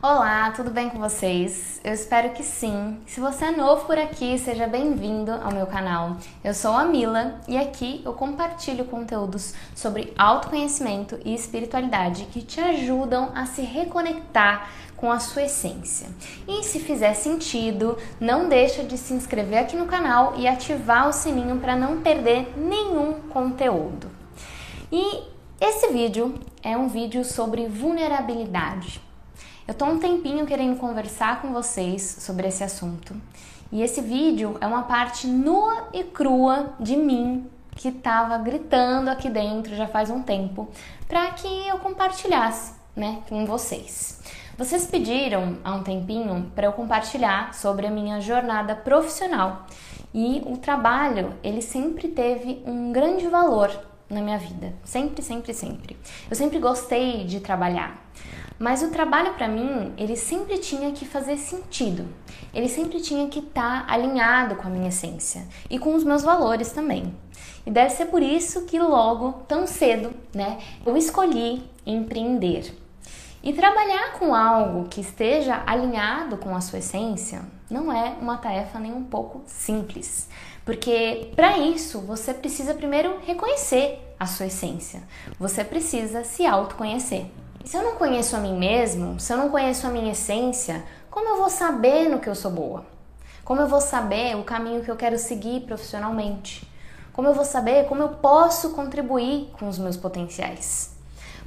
Olá, tudo bem com vocês? Eu espero que sim. Se você é novo por aqui, seja bem-vindo ao meu canal. Eu sou a Mila e aqui eu compartilho conteúdos sobre autoconhecimento e espiritualidade que te ajudam a se reconectar com a sua essência. E se fizer sentido, não deixa de se inscrever aqui no canal e ativar o sininho para não perder nenhum conteúdo. E esse vídeo é um vídeo sobre vulnerabilidade. Eu tô um tempinho querendo conversar com vocês sobre esse assunto. E esse vídeo é uma parte nua e crua de mim que estava gritando aqui dentro já faz um tempo para que eu compartilhasse, né, com vocês. Vocês pediram há um tempinho para eu compartilhar sobre a minha jornada profissional e o trabalho ele sempre teve um grande valor na minha vida, sempre, sempre, sempre. Eu sempre gostei de trabalhar. Mas o trabalho para mim, ele sempre tinha que fazer sentido. Ele sempre tinha que estar tá alinhado com a minha essência e com os meus valores também. E deve ser por isso que logo, tão cedo, né, eu escolhi empreender. E trabalhar com algo que esteja alinhado com a sua essência não é uma tarefa nem um pouco simples, porque para isso você precisa primeiro reconhecer a sua essência, você precisa se autoconhecer. Se eu não conheço a mim mesmo, se eu não conheço a minha essência, como eu vou saber no que eu sou boa? Como eu vou saber o caminho que eu quero seguir profissionalmente? Como eu vou saber como eu posso contribuir com os meus potenciais?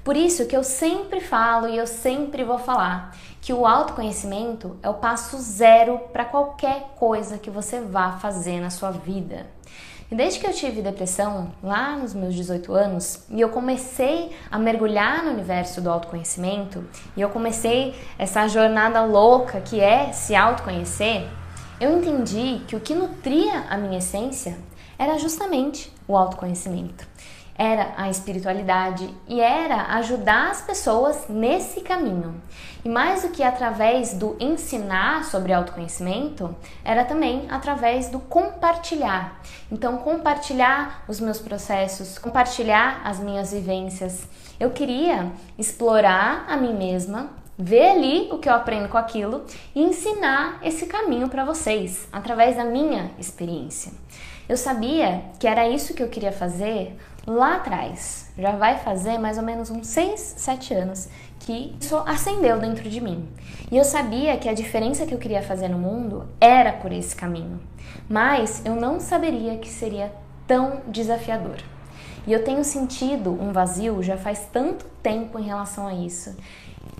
Por isso que eu sempre falo e eu sempre vou falar que o autoconhecimento é o passo zero para qualquer coisa que você vá fazer na sua vida. E desde que eu tive depressão, lá nos meus 18 anos, e eu comecei a mergulhar no universo do autoconhecimento, e eu comecei essa jornada louca que é se autoconhecer, eu entendi que o que nutria a minha essência era justamente o autoconhecimento era a espiritualidade e era ajudar as pessoas nesse caminho. E mais do que através do ensinar sobre autoconhecimento, era também através do compartilhar. Então, compartilhar os meus processos, compartilhar as minhas vivências. Eu queria explorar a mim mesma, ver ali o que eu aprendo com aquilo e ensinar esse caminho para vocês através da minha experiência. Eu sabia que era isso que eu queria fazer lá atrás. Já vai fazer mais ou menos uns 6, 7 anos que isso acendeu dentro de mim. E eu sabia que a diferença que eu queria fazer no mundo era por esse caminho. Mas eu não saberia que seria tão desafiador. E eu tenho sentido um vazio já faz tanto tempo em relação a isso.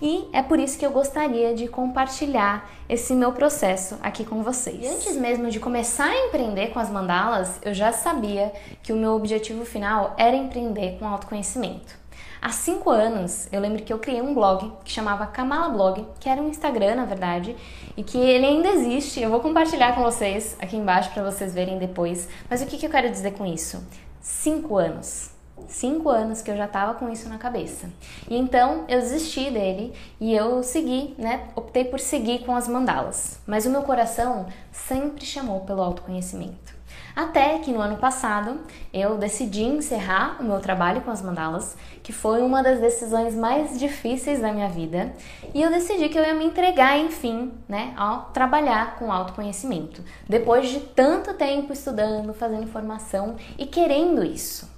E é por isso que eu gostaria de compartilhar esse meu processo aqui com vocês. E antes mesmo de começar a empreender com as mandalas, eu já sabia que o meu objetivo final era empreender com autoconhecimento. Há cinco anos, eu lembro que eu criei um blog que chamava Kamala Blog, que era um Instagram, na verdade, e que ele ainda existe. Eu vou compartilhar com vocês aqui embaixo para vocês verem depois. Mas o que, que eu quero dizer com isso? Cinco anos cinco anos que eu já estava com isso na cabeça. E então eu desisti dele e eu segui, né? Optei por seguir com as mandalas. Mas o meu coração sempre chamou pelo autoconhecimento. Até que no ano passado eu decidi encerrar o meu trabalho com as mandalas, que foi uma das decisões mais difíceis da minha vida, e eu decidi que eu ia me entregar, enfim, né, ao trabalhar com autoconhecimento, depois de tanto tempo estudando, fazendo formação e querendo isso.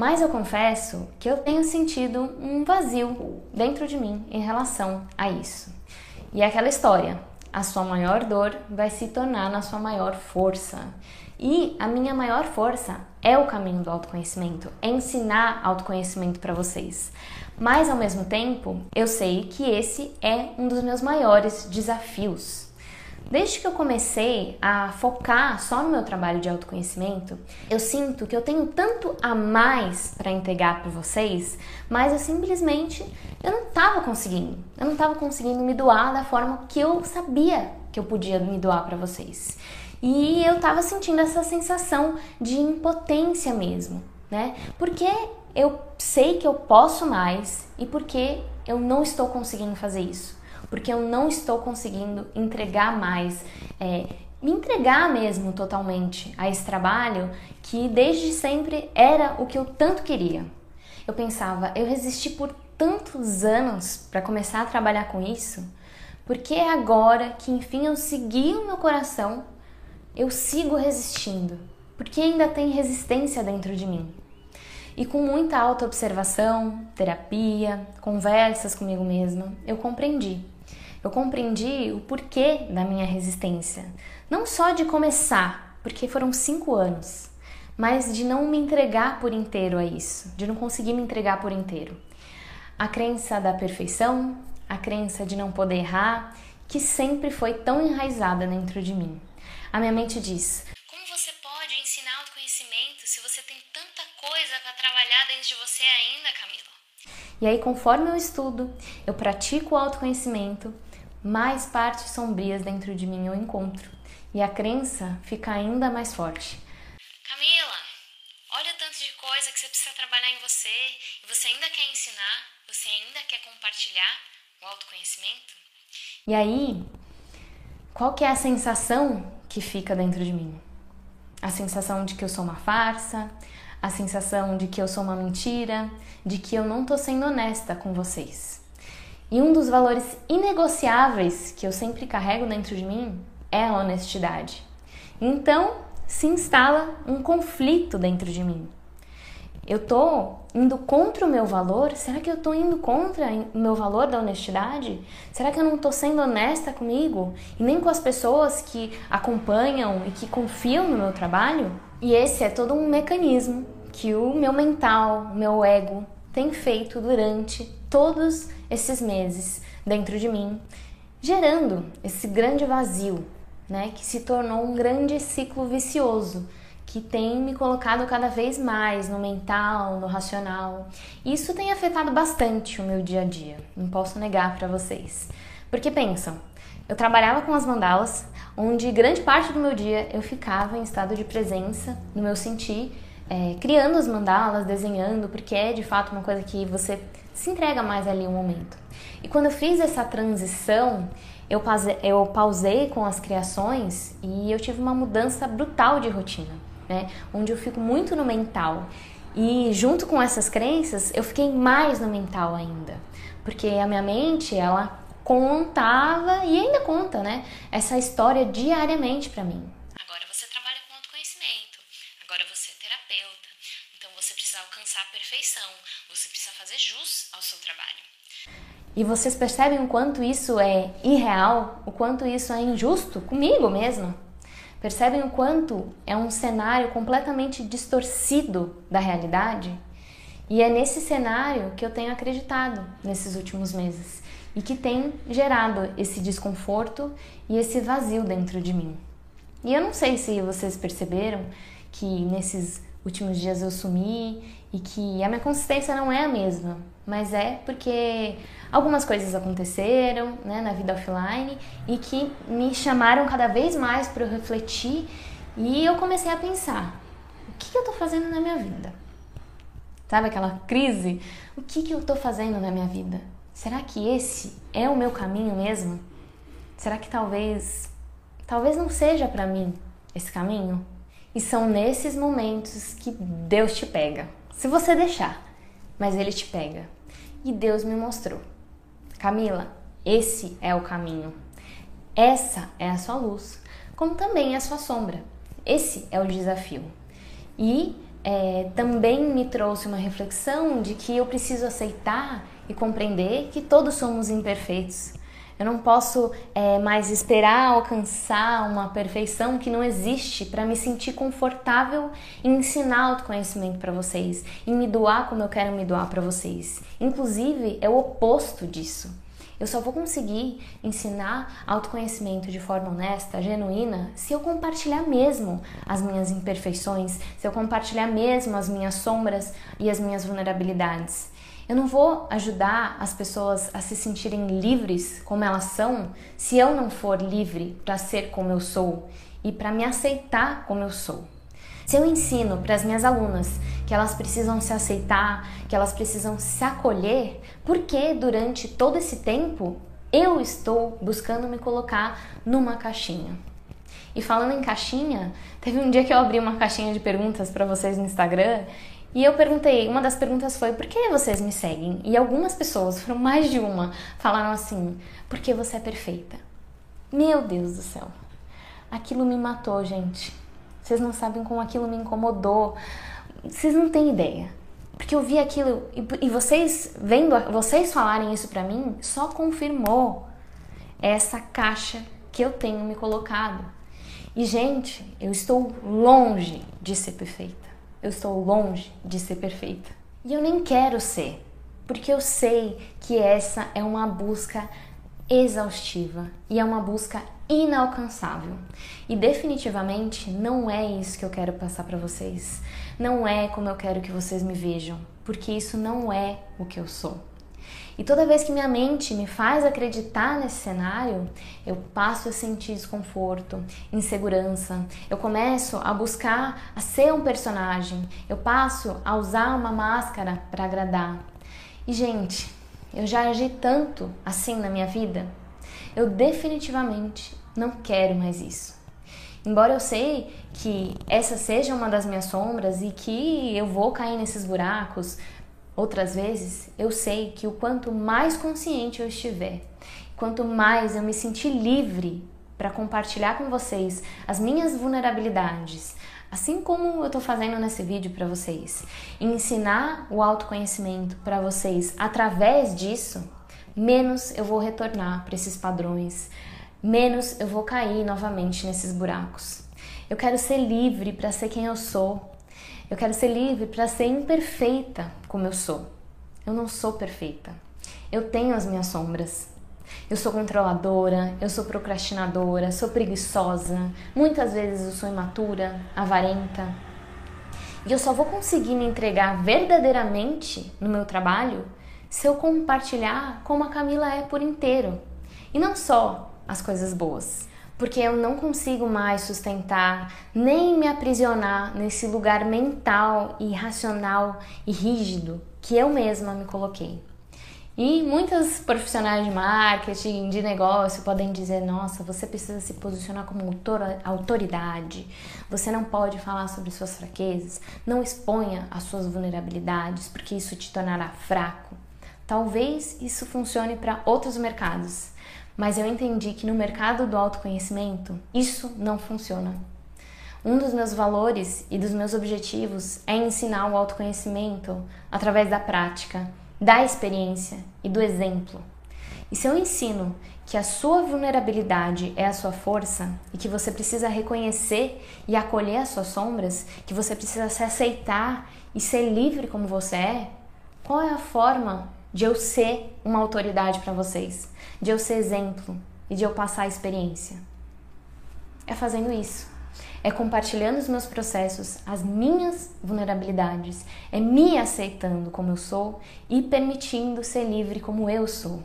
Mas eu confesso que eu tenho sentido um vazio dentro de mim em relação a isso. E é aquela história: a sua maior dor vai se tornar na sua maior força. E a minha maior força é o caminho do autoconhecimento, é ensinar autoconhecimento para vocês. Mas ao mesmo tempo, eu sei que esse é um dos meus maiores desafios. Desde que eu comecei a focar só no meu trabalho de autoconhecimento, eu sinto que eu tenho tanto a mais para entregar para vocês, mas eu simplesmente eu não estava conseguindo. Eu não estava conseguindo me doar da forma que eu sabia que eu podia me doar para vocês. E eu estava sentindo essa sensação de impotência mesmo, né? Porque eu sei que eu posso mais e porque eu não estou conseguindo fazer isso porque eu não estou conseguindo entregar mais, é, me entregar mesmo totalmente a esse trabalho que desde sempre era o que eu tanto queria. Eu pensava, eu resisti por tantos anos para começar a trabalhar com isso, Porque é agora que enfim eu segui o meu coração, eu sigo resistindo, porque ainda tem resistência dentro de mim. E com muita autoobservação, terapia, conversas comigo mesma, eu compreendi. Eu compreendi o porquê da minha resistência. Não só de começar, porque foram cinco anos, mas de não me entregar por inteiro a isso, de não conseguir me entregar por inteiro. A crença da perfeição, a crença de não poder errar, que sempre foi tão enraizada dentro de mim. A minha mente diz: Como você pode ensinar autoconhecimento se você tem tanta coisa para trabalhar dentro de você ainda, Camila? E aí, conforme eu estudo, eu pratico o autoconhecimento, mais partes sombrias dentro de mim eu encontro. E a crença fica ainda mais forte. Camila, olha o tanto de coisa que você precisa trabalhar em você e você ainda quer ensinar, você ainda quer compartilhar o autoconhecimento? E aí, qual que é a sensação que fica dentro de mim? A sensação de que eu sou uma farsa, a sensação de que eu sou uma mentira, de que eu não tô sendo honesta com vocês. E um dos valores inegociáveis que eu sempre carrego dentro de mim é a honestidade. Então se instala um conflito dentro de mim. Eu tô indo contra o meu valor? Será que eu tô indo contra o meu valor da honestidade? Será que eu não tô sendo honesta comigo e nem com as pessoas que acompanham e que confiam no meu trabalho? E esse é todo um mecanismo que o meu mental, o meu ego tem feito durante todos esses meses dentro de mim, gerando esse grande vazio, né, que se tornou um grande ciclo vicioso que tem me colocado cada vez mais no mental, no racional. Isso tem afetado bastante o meu dia a dia, não posso negar para vocês. Porque pensam, eu trabalhava com as mandalas, onde grande parte do meu dia eu ficava em estado de presença, no meu sentir, é, criando as mandalas, desenhando, porque é de fato uma coisa que você se entrega mais ali um momento. E quando eu fiz essa transição, eu pausei, eu pausei com as criações e eu tive uma mudança brutal de rotina, né? Onde eu fico muito no mental. E junto com essas crenças, eu fiquei mais no mental ainda. Porque a minha mente, ela contava e ainda conta, né? Essa história diariamente para mim. Agora você trabalha com autoconhecimento, agora você é terapeuta, então você precisa alcançar a perfeição, você precisa fazer jus ao seu trabalho. E vocês percebem o quanto isso é irreal, o quanto isso é injusto comigo mesmo? Percebem o quanto é um cenário completamente distorcido da realidade? E é nesse cenário que eu tenho acreditado nesses últimos meses e que tem gerado esse desconforto e esse vazio dentro de mim. E eu não sei se vocês perceberam que nesses últimos dias eu sumi e que a minha consistência não é a mesma, mas é porque algumas coisas aconteceram né, na vida offline e que me chamaram cada vez mais para eu refletir e eu comecei a pensar: o que, que eu estou fazendo na minha vida? Sabe aquela crise? O que, que eu estou fazendo na minha vida? Será que esse é o meu caminho mesmo? Será que talvez, talvez não seja para mim esse caminho? E são nesses momentos que Deus te pega. Se você deixar, mas ele te pega. E Deus me mostrou. Camila, esse é o caminho. Essa é a sua luz, como também é a sua sombra. Esse é o desafio. E é, também me trouxe uma reflexão de que eu preciso aceitar e compreender que todos somos imperfeitos. Eu não posso é, mais esperar alcançar uma perfeição que não existe para me sentir confortável em ensinar autoconhecimento para vocês, em me doar como eu quero me doar para vocês. Inclusive, é o oposto disso. Eu só vou conseguir ensinar autoconhecimento de forma honesta, genuína, se eu compartilhar mesmo as minhas imperfeições, se eu compartilhar mesmo as minhas sombras e as minhas vulnerabilidades. Eu não vou ajudar as pessoas a se sentirem livres como elas são se eu não for livre para ser como eu sou e para me aceitar como eu sou. Se eu ensino para as minhas alunas que elas precisam se aceitar, que elas precisam se acolher, por que durante todo esse tempo eu estou buscando me colocar numa caixinha? E falando em caixinha, teve um dia que eu abri uma caixinha de perguntas para vocês no Instagram E eu perguntei, uma das perguntas foi: por que vocês me seguem? E algumas pessoas, foram mais de uma, falaram assim: porque você é perfeita. Meu Deus do céu. Aquilo me matou, gente. Vocês não sabem como aquilo me incomodou. Vocês não têm ideia. Porque eu vi aquilo e, vocês vendo vocês falarem isso para mim só confirmou essa caixa que eu tenho me colocado. E gente, eu estou longe de ser perfeita. Eu estou longe de ser perfeita. E eu nem quero ser, porque eu sei que essa é uma busca exaustiva e é uma busca inalcançável. E definitivamente não é isso que eu quero passar para vocês. Não é como eu quero que vocês me vejam, porque isso não é o que eu sou. E toda vez que minha mente me faz acreditar nesse cenário, eu passo a sentir desconforto, insegurança. Eu começo a buscar a ser um personagem. Eu passo a usar uma máscara para agradar. E gente, eu já agi tanto assim na minha vida. Eu definitivamente não quero mais isso. Embora eu sei que essa seja uma das minhas sombras e que eu vou cair nesses buracos outras vezes, eu sei que o quanto mais consciente eu estiver, quanto mais eu me sentir livre para compartilhar com vocês as minhas vulnerabilidades, assim como eu estou fazendo nesse vídeo para vocês, e ensinar o autoconhecimento para vocês através disso, menos eu vou retornar para esses padrões, menos eu vou cair novamente nesses buracos. Eu quero ser livre para ser quem eu sou. Eu quero ser livre para ser imperfeita como eu sou. Eu não sou perfeita. Eu tenho as minhas sombras. Eu sou controladora, eu sou procrastinadora, sou preguiçosa, muitas vezes eu sou imatura, avarenta. E eu só vou conseguir me entregar verdadeiramente no meu trabalho se eu compartilhar como a Camila é por inteiro. E não só as coisas boas. Porque eu não consigo mais sustentar nem me aprisionar nesse lugar mental, irracional e rígido que eu mesma me coloquei. E muitos profissionais de marketing, de negócio, podem dizer: nossa, você precisa se posicionar como autoridade, você não pode falar sobre suas fraquezas, não exponha as suas vulnerabilidades, porque isso te tornará fraco. Talvez isso funcione para outros mercados, mas eu entendi que no mercado do autoconhecimento isso não funciona. Um dos meus valores e dos meus objetivos é ensinar o autoconhecimento através da prática, da experiência e do exemplo. E se eu ensino que a sua vulnerabilidade é a sua força e que você precisa reconhecer e acolher as suas sombras, que você precisa se aceitar e ser livre como você é, qual é a forma de eu ser uma autoridade para vocês, de eu ser exemplo e de eu passar a experiência. É fazendo isso. É compartilhando os meus processos, as minhas vulnerabilidades, é me aceitando como eu sou e permitindo ser livre como eu sou.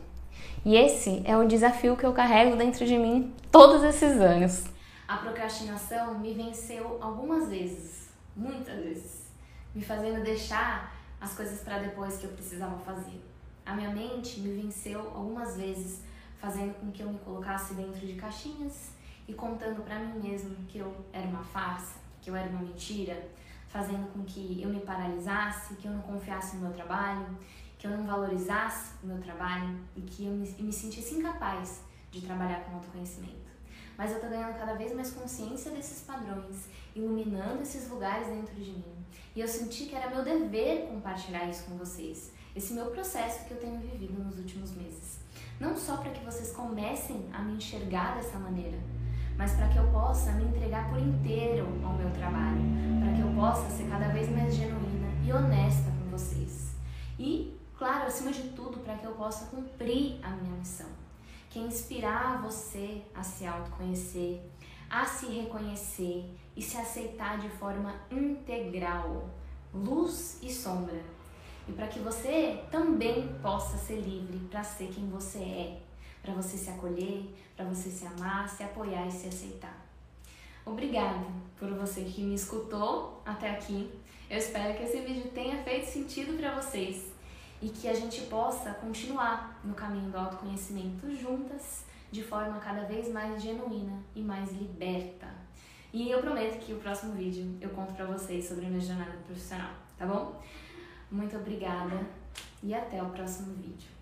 E esse é o desafio que eu carrego dentro de mim todos esses anos. A procrastinação me venceu algumas vezes, muitas vezes, me fazendo deixar as coisas para depois que eu precisava fazer. A minha mente me venceu algumas vezes, fazendo com que eu me colocasse dentro de caixinhas e contando para mim mesmo que eu era uma farsa, que eu era uma mentira, fazendo com que eu me paralisasse, que eu não confiasse no meu trabalho, que eu não valorizasse o meu trabalho e que eu me, me sentisse incapaz de trabalhar com autoconhecimento. Mas eu tô ganhando cada vez mais consciência desses padrões, iluminando esses lugares dentro de mim. E eu senti que era meu dever compartilhar isso com vocês, esse meu processo que eu tenho vivido nos últimos meses. Não só para que vocês comecem a me enxergar dessa maneira, mas para que eu possa me entregar por inteiro ao meu trabalho, para que eu possa ser cada vez mais genuína e honesta com vocês. E, claro, acima de tudo, para que eu possa cumprir a minha missão, que é inspirar você a se autoconhecer, a se reconhecer e se aceitar de forma integral, luz e sombra e para que você também possa ser livre para ser quem você é, para você se acolher, para você se amar, se apoiar e se aceitar. Obrigada por você que me escutou até aqui. Eu espero que esse vídeo tenha feito sentido para vocês e que a gente possa continuar no caminho do autoconhecimento juntas, de forma cada vez mais genuína e mais liberta. E eu prometo que o próximo vídeo eu conto para vocês sobre a minha jornada profissional. tá bom? Muito obrigada e até o próximo vídeo.